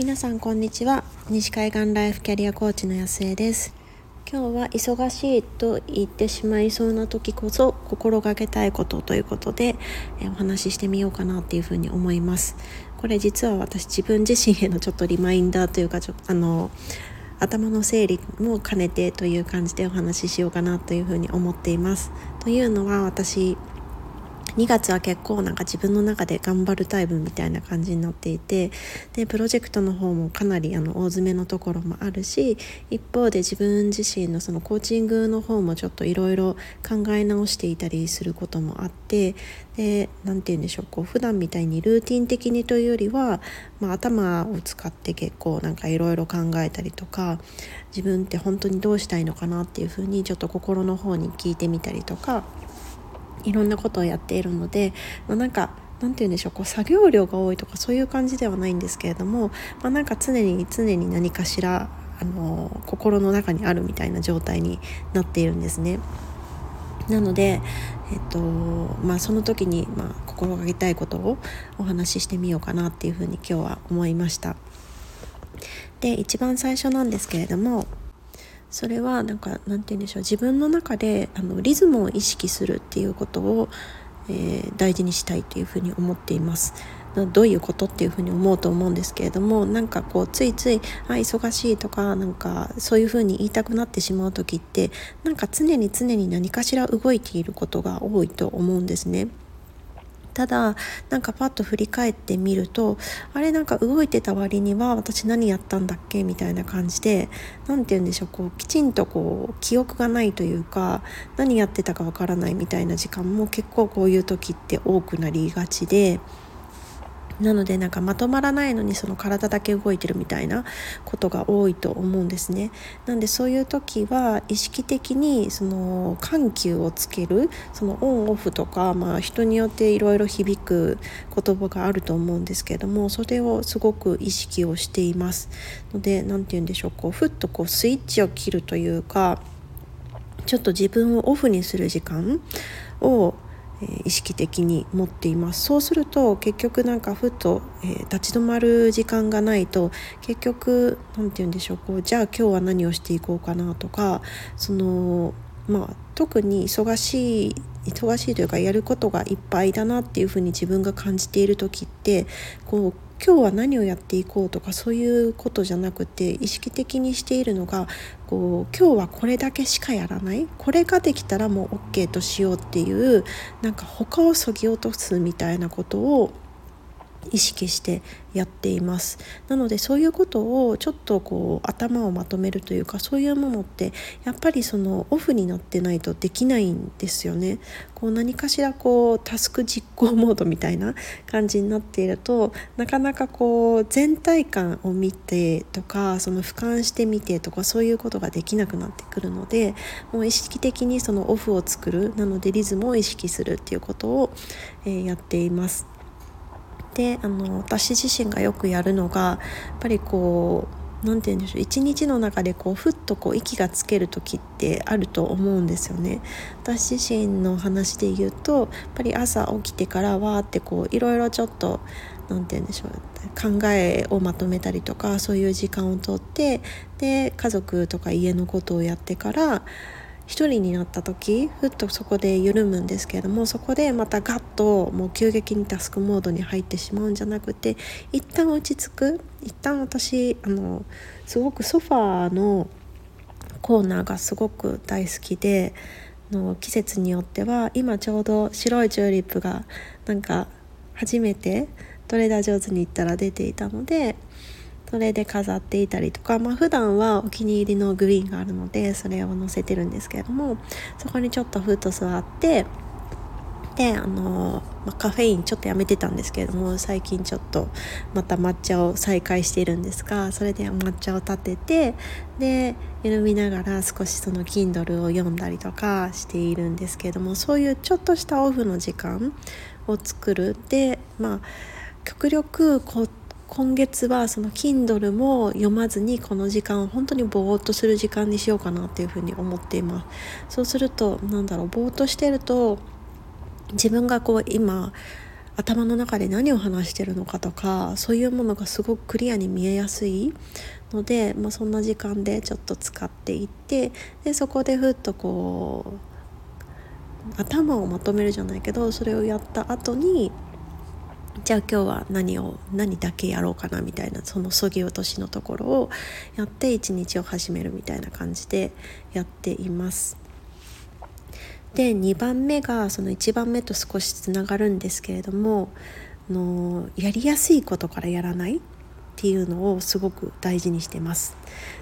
皆さんこんにちは。西海岸ライフキャリアコーチの安江です。今日は忙しいと言ってしまいそうな時こそ心がけたいことということでえお話ししてみようかなっていうふうに思います。これ実は私自分自身へのちょっとリマインダーというかちょあの頭の整理も兼ねてという感じでお話ししようかなというふうに思っています。というのは私2月は結構なんか自分の中で頑張るタイプみたいな感じになっていてでプロジェクトの方もかなりあの大詰めのところもあるし一方で自分自身のそのコーチングの方もちょっといろいろ考え直していたりすることもあってで何て言うんでしょうこう普段みたいにルーティン的にというよりは、まあ、頭を使って結構なんかいろいろ考えたりとか自分って本当にどうしたいのかなっていうふうにちょっと心の方に聞いてみたりとか。いろんなことをやっているので、まあ、なんか何て言うんでしょうこう作業量が多いとかそういう感じではないんですけれども、まあ、なんか常に常に何かしらあの心の中にあるみたいな状態になっているんですね。なので、えっとまあ、その時に、まあ、心がけたいことをお話ししてみようかなっていうふうに今日は思いました。で一番最初なんですけれどもそれはなんかなんて言うんでしょう自分の中であのリズムを意識するっていうことを、えー、大事にしたいというふうに思っています。どういうことっていうふうに思うと思うんですけれどもなんかこうついついあ忙しいとかなんかそういうふうに言いたくなってしまう時ってなんか常に常に何かしら動いていることが多いと思うんですね。ただなんかパッと振り返ってみるとあれなんか動いてた割には私何やったんだっけ？みたいな感じで何て言うんでしょうこうきちんとこう記憶がないというか何やってたかわからないみたいな時間も結構こういう時って多くなりがちで。なのでなんかまとまらないのにその体だけ動いてるみたいなことが多いと思うんですね。なんでそういう時は意識的にその緩急をつけるそのオンオフとか、まあ、人によっていろいろ響く言葉があると思うんですけれどもそれをすごく意識をしています。ので何て言うんでしょうこうふっとこうスイッチを切るというかちょっと自分をオフにする時間を意識的に持っています。そうすると結局なんかふっと、えー、立ち止まる時間がないと結局何て言うんでしょうこうじゃあ今日は何をしていこうかなとかそのまあ特に忙しい忙しいというかやることがいっぱいだなっていうふうに自分が感じている時ってこう今日は何をやっていこうとかそういうことじゃなくて意識的にしているのがこう今日はこれだけしかやらないこれができたらもう OK としようっていうなんか他をそぎ落とすみたいなことを意識してやっていますなのでそういうことをちょっとこう頭をまとめるというかそういうものってやっぱりそのオフになってないとできないんですよねこう何かしらこうタスク実行モードみたいな感じになっているとなかなかこう全体感を見てとかその俯瞰してみてとかそういうことができなくなってくるのでもう意識的にそのオフを作るなのでリズムを意識するっていうことを、えー、やっています。であの私自身がよくやるのがやっぱりこう何て言うんでしょう一日の中でこうふっとこう息がつける時ってあると思うんですよね。私自身の話で言うとやっぱり朝起きてからわーってこういろいろちょっと何て言うんでしょう考えをまとめたりとかそういう時間をとってで家族とか家のことをやってから一人になった時ふっとそこで緩むんですけれどもそこでまたガッともう急激にタスクモードに入ってしまうんじゃなくて一旦落ち着く。一旦私あのすごくソファーのコーナーがすごく大好きでの季節によっては今ちょうど白いチューリップがなんか初めてトレーダー上手に行ったら出ていたのでそれで飾っていたりとか、まあ、普段はお気に入りのグリーンがあるのでそれを載せてるんですけれどもそこにちょっとふっと座ってであの、まあ、カフェインちょっとやめてたんですけれども最近ちょっとまた抹茶を再開しているんですがそれで抹茶を立ててで緩みながら少しその Kindle を読んだりとかしているんですけれどもそういうちょっとしたオフの時間を作る。でまあ極力こう今月はその Kindle も読まずにこの時間を本当にぼーっとする時間にしようかなっていうふうに思っています。そうするとなんだろうぼーっとしてると自分がこう今頭の中で何を話してるのかとかそういうものがすごくクリアに見えやすいので、まあ、そんな時間でちょっと使っていってでそこでふっとこう頭をまとめるじゃないけどそれをやった後にじゃあ今日は何を何だけやろうかなみたいなそのそぎ落としのところをやって一日を始めるみたいな感じでやっています。で2番目がその1番目と少しつながるんですけれどものやりやすいことからやらないっていうのをすごく大事にしてます。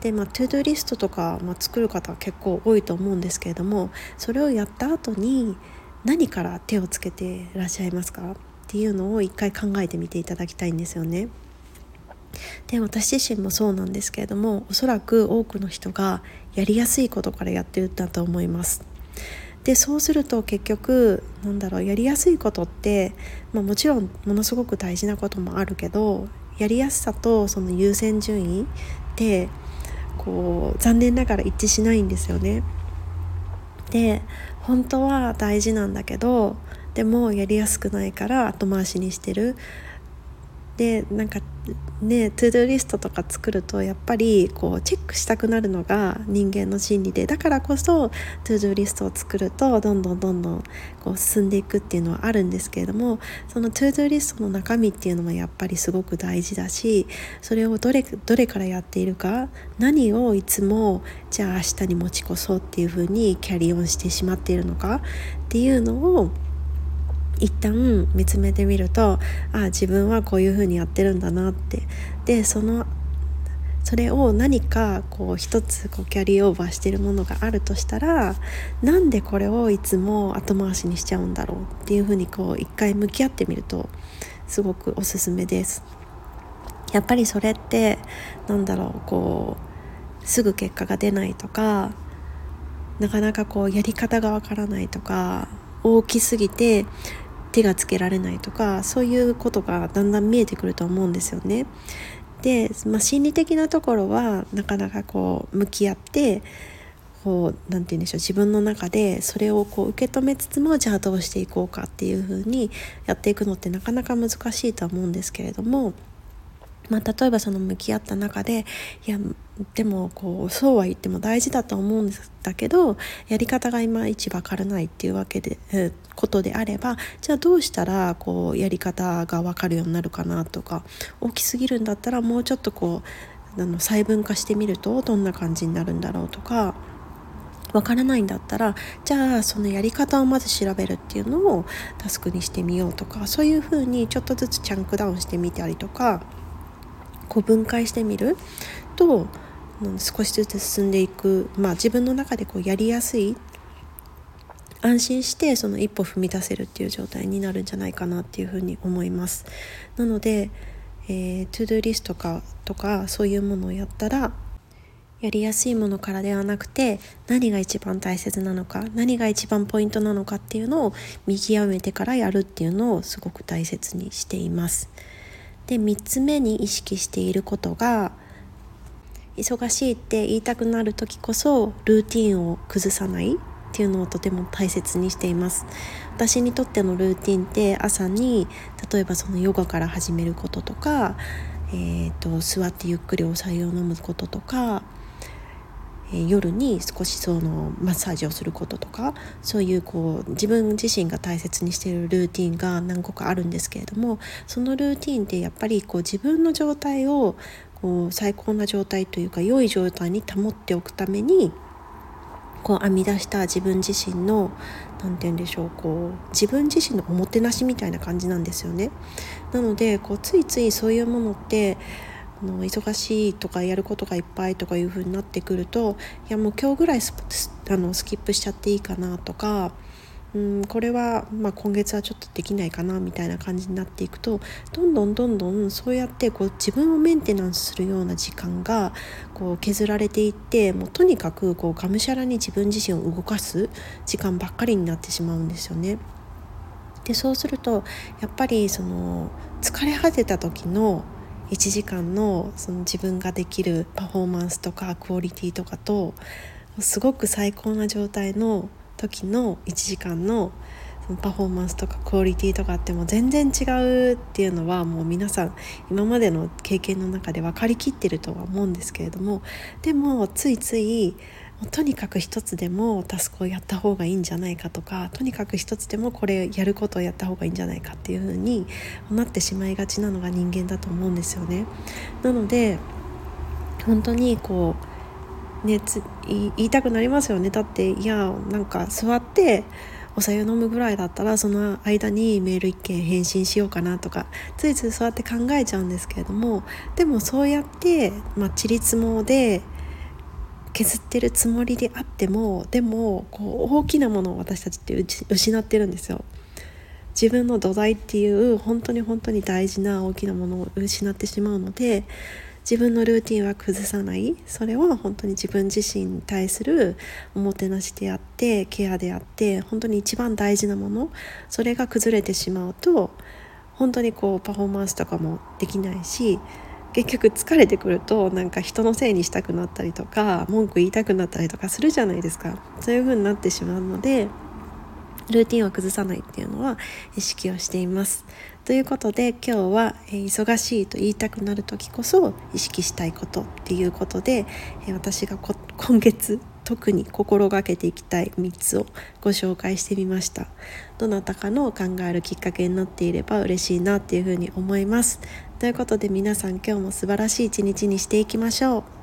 でまあトゥードリストとか、まあ、作る方は結構多いと思うんですけれどもそれをやった後に何から手をつけていらっしゃいますか？っていうのを一回考えてみていただきたいんですよね。で私自身もそうなんですけれどもおそらく多くの人がやりやすいことからやってるんだと思います。でそうすると結局なんだろうやりやすいことって、まあ、もちろんものすごく大事なこともあるけどやりやすさとその優先順位ってこう残念ながら一致しないんですよね。で本当は大事なんだけどでもやりやすくないから後回しにしてる。でなんかね to do リストとか作るとやっぱりこうチェックしたくなるのが人間の心理でだからこそ to do リストを作るとどんどんどんどんこう進んでいくっていうのはあるんですけれどもその to do リストの中身っていうのもやっぱりすごく大事だしそれをどれどれからやっているか何をいつもじゃあ明日に持ち越そうっていうふうにキャリオンしてしまっているのかっていうのを一旦見つめてみるとあ自分はこういうふうにやってるんだなってでそのそれを何かこう一つこうキャリーオーバーしてるものがあるとしたらなんでこれをいつも後回しにしちゃうんだろうっていうふうにこう一回向き合ってみるとすごくおすすめです。やっぱりそれってなんだろうこうすぐ結果が出ないとかなかなかこうやり方がわからないとか大きすぎて手がつけられないとかそういうことがだんだん見えてくると思うんですよね。で、まあ、心理的なところはなかなかこう向き合ってこう何て言うんでしょう自分の中でそれをこう受け止めつつもじゃあどうしていこうかっていうふうにやっていくのってなかなか難しいとは思うんですけれどもまあ、例えばその向き合った中でいやでもこうそうは言っても大事だと思うんだけどやり方がいまいち分からないっていうわけで、えことであればじゃあどうしたらこうやり方が分かるようになるかなとか大きすぎるんだったらもうちょっとこうあの細分化してみるとどんな感じになるんだろうとかわからないんだったらじゃあそのやり方をまず調べるっていうのをタスクにしてみようとかそういうふうにちょっとずつチャンクダウンしてみたりとかこう分解してみる？と少しずつ進んでいく、まあ、自分の中でこうやりやすい安心してその一歩踏み出せるっていう状態になるんじゃないかなっていうふうに思います。なので、えー、 to do リストかとかそういうものをやったらやりやすいものからではなくて何が一番大切なのか何が一番ポイントなのかっていうのを見極めてからやるっていうのをすごく大切にしています。で3つ目に意識していることが忙しいって言いたくなる時こそルーティンを崩さないっていうのをとても大切にしています。私にとってのルーティンって朝に例えばそのヨガから始めることとか、えーと座ってゆっくりお酒を飲むこととか夜に少しそのマッサージをすることとかそういうこう自分自身が大切にしているルーティンが何個かあるんですけれどもそのルーティンってやっぱりこう自分の状態をこう最高な状態というか良い状態に保っておくためにこう編み出した自分自身の何て言うんでしょうこう自分自身のおもてなしみたいな感じなんですよね。なのでこうついついそういうものってあの忙しいとかやることがいっぱいとかいう風になってくるといやもう今日ぐらいスあのスキップしちゃっていいかなとかうんこれは、まあ、今月はちょっとできないかなみたいな感じになっていくとどんどんどんどんそうやってこう自分をメンテナンスするような時間がこう削られていってもうとにかくこうがむしゃらに自分自身を動かす時間ばっかりになってしまうんですよね。でそうするとやっぱりその疲れ果てた時の1時間のその自分ができるパフォーマンスとかクオリティとかとすごく最高な状態の時の1時間のそのパフォーマンスとかクオリティとかっても全然違うっていうのはもう皆さん今までの経験の中で分かりきってるとは思うんですけれどもでもついついとにかく一つでもタスクをやった方がいいんじゃないかとかとにかく一つでもこれやることをやった方がいいんじゃないかっていう風になってしまいがちなのが人間だと思うんですよね。なので本当にこうね言いたくなりますよねだっていやなんか座ってお酒飲むぐらいだったらその間にメール1件返信しようかなとかついついそうやって考えちゃうんですけれどもでもそうやって、まあ、ちりつもで削ってるつもりであってもでもこう大きなものを私たちって失ってるんですよ。自分の土台っていう本当に本当に大事な大きなものを失ってしまうので自分のルーティンは崩さないそれは本当に自分自身に対するおもてなしであってケアであって本当に一番大事なものそれが崩れてしまうと本当にこうパフォーマンスとかもできないし結局疲れてくるとなんか人のせいにしたくなったりとか文句言いたくなったりとかするじゃないですか。そういう風になってしまうのでルーティンを崩さないっていうのは意識をしています。ということで今日は、忙しいと言いたくなる時こそ意識したいことっていうことで、私が今月特に心がけていきたい3つをご紹介してみました。どなたかの考えるきっかけになっていれば嬉しいなっていうふうに思います。ということで皆さん今日も素晴らしい一日にしていきましょう。